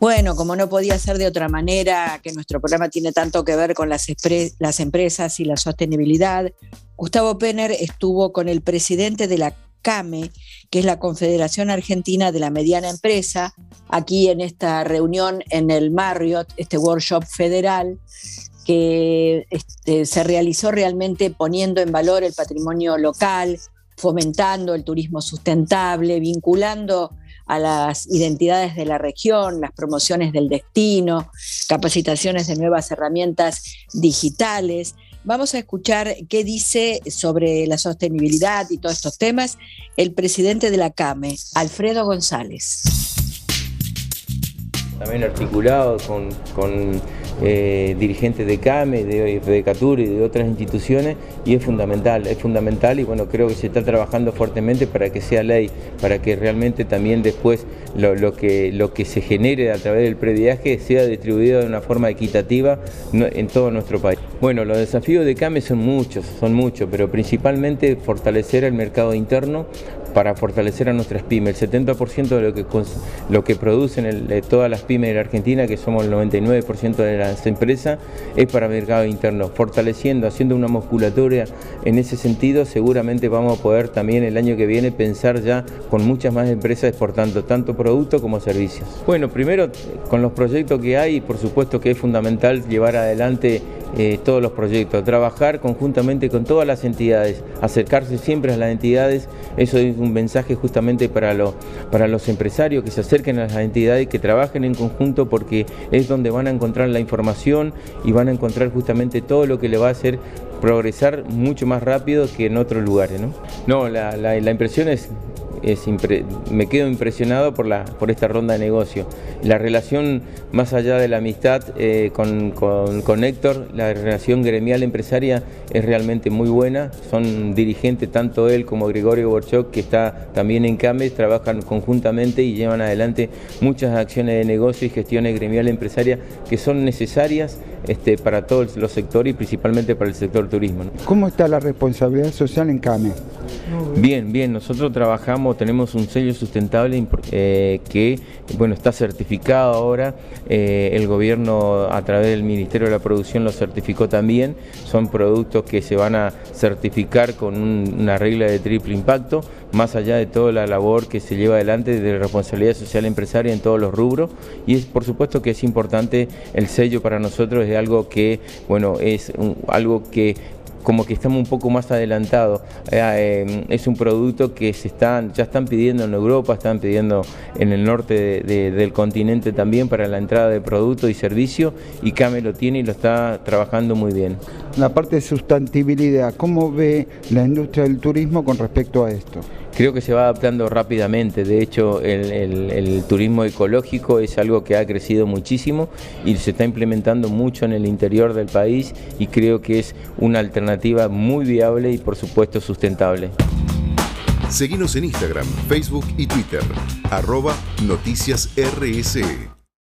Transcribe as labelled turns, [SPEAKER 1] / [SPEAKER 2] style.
[SPEAKER 1] Bueno, como no podía ser de otra manera, que nuestro programa tiene tanto que ver con las, empresas y la sostenibilidad, Gustavo Penner estuvo con el presidente de la CAME, que es la Confederación Argentina de la Mediana Empresa, aquí en esta reunión en el Marriott, este workshop federal, que este, se realizó realmente poniendo en valor el patrimonio local, fomentando el turismo sustentable, vinculando a las identidades de la región, las promociones del destino, capacitaciones de nuevas herramientas digitales. Vamos a escuchar qué dice sobre la sostenibilidad y todos estos temas el presidente de la CAME, Alfredo González.
[SPEAKER 2] También articulado con, con eh, dirigentes de CAME, de FEDECATUR y de otras instituciones y es fundamental, es fundamental y bueno, creo que se está trabajando fuertemente para que sea ley, para que realmente también después lo, que, lo que se genere a través del previaje sea distribuido de una forma equitativa en todo nuestro país. Bueno, los desafíos de CAME son muchos, son muchos, pero principalmente fortalecer el mercado interno para fortalecer a nuestras pymes. El 70% de lo que, lo que producen todas las pymes de la Argentina, que somos el 99% de las empresas, es para mercado interno. Fortaleciendo, haciendo una musculatura en ese sentido, seguramente vamos a poder también el año que viene pensar ya con muchas más empresas exportando tanto productos como servicios. Bueno, primero con los proyectos que hay, por supuesto que es fundamental llevar adelante eh, todos los proyectos, trabajar conjuntamente con todas las entidades, acercarse siempre a las entidades, eso es un mensaje justamente para, para los empresarios que se acerquen a las entidades, que trabajen en conjunto porque es donde van a encontrar la información y van a encontrar justamente todo lo que le va a hacer progresar mucho más rápido que en otros lugares. No, no la, la impresión es me quedo impresionado por, esta ronda de negocio. La relación, más allá de la amistad eh, con, con, Héctor, la relación gremial empresaria es realmente muy buena. Son dirigentes, tanto él como Gregorio Borchok, que está también en CAMES, trabajan conjuntamente y llevan adelante muchas acciones de negocio y gestiones gremial empresaria que son necesarias este, para todos los sectores y principalmente para el sector turismo.
[SPEAKER 3] ¿Cómo está la responsabilidad social en CAME?
[SPEAKER 2] Bien, bien, nosotros trabajamos, tenemos un sello sustentable eh, que bueno, está certificado ahora, eh, el gobierno a través del Ministerio de la Producción lo certificó también, son productos que se van a certificar con una regla de triple impacto, más allá de toda la labor que se lleva adelante de responsabilidad social empresaria en todos los rubros. Y es por supuesto que es importante el sello para nosotros es algo que bueno es algo que como que estamos un poco más adelantados. Eh, em, es un producto que se están, ya están pidiendo en Europa, están pidiendo en el norte del continente también para la entrada de productos y servicios y CAME lo tiene y lo está trabajando muy bien.
[SPEAKER 3] La parte de sustentabilidad, ¿cómo ve la industria del turismo con respecto a esto?
[SPEAKER 2] Creo que se va adaptando rápidamente. De hecho, el, turismo ecológico es algo que ha crecido muchísimo y se está implementando mucho en el interior del país y creo que es una alternativa muy viable y por supuesto sustentable.
[SPEAKER 4] Seguimos en Instagram, Facebook y Twitter, arroba noticias RSE.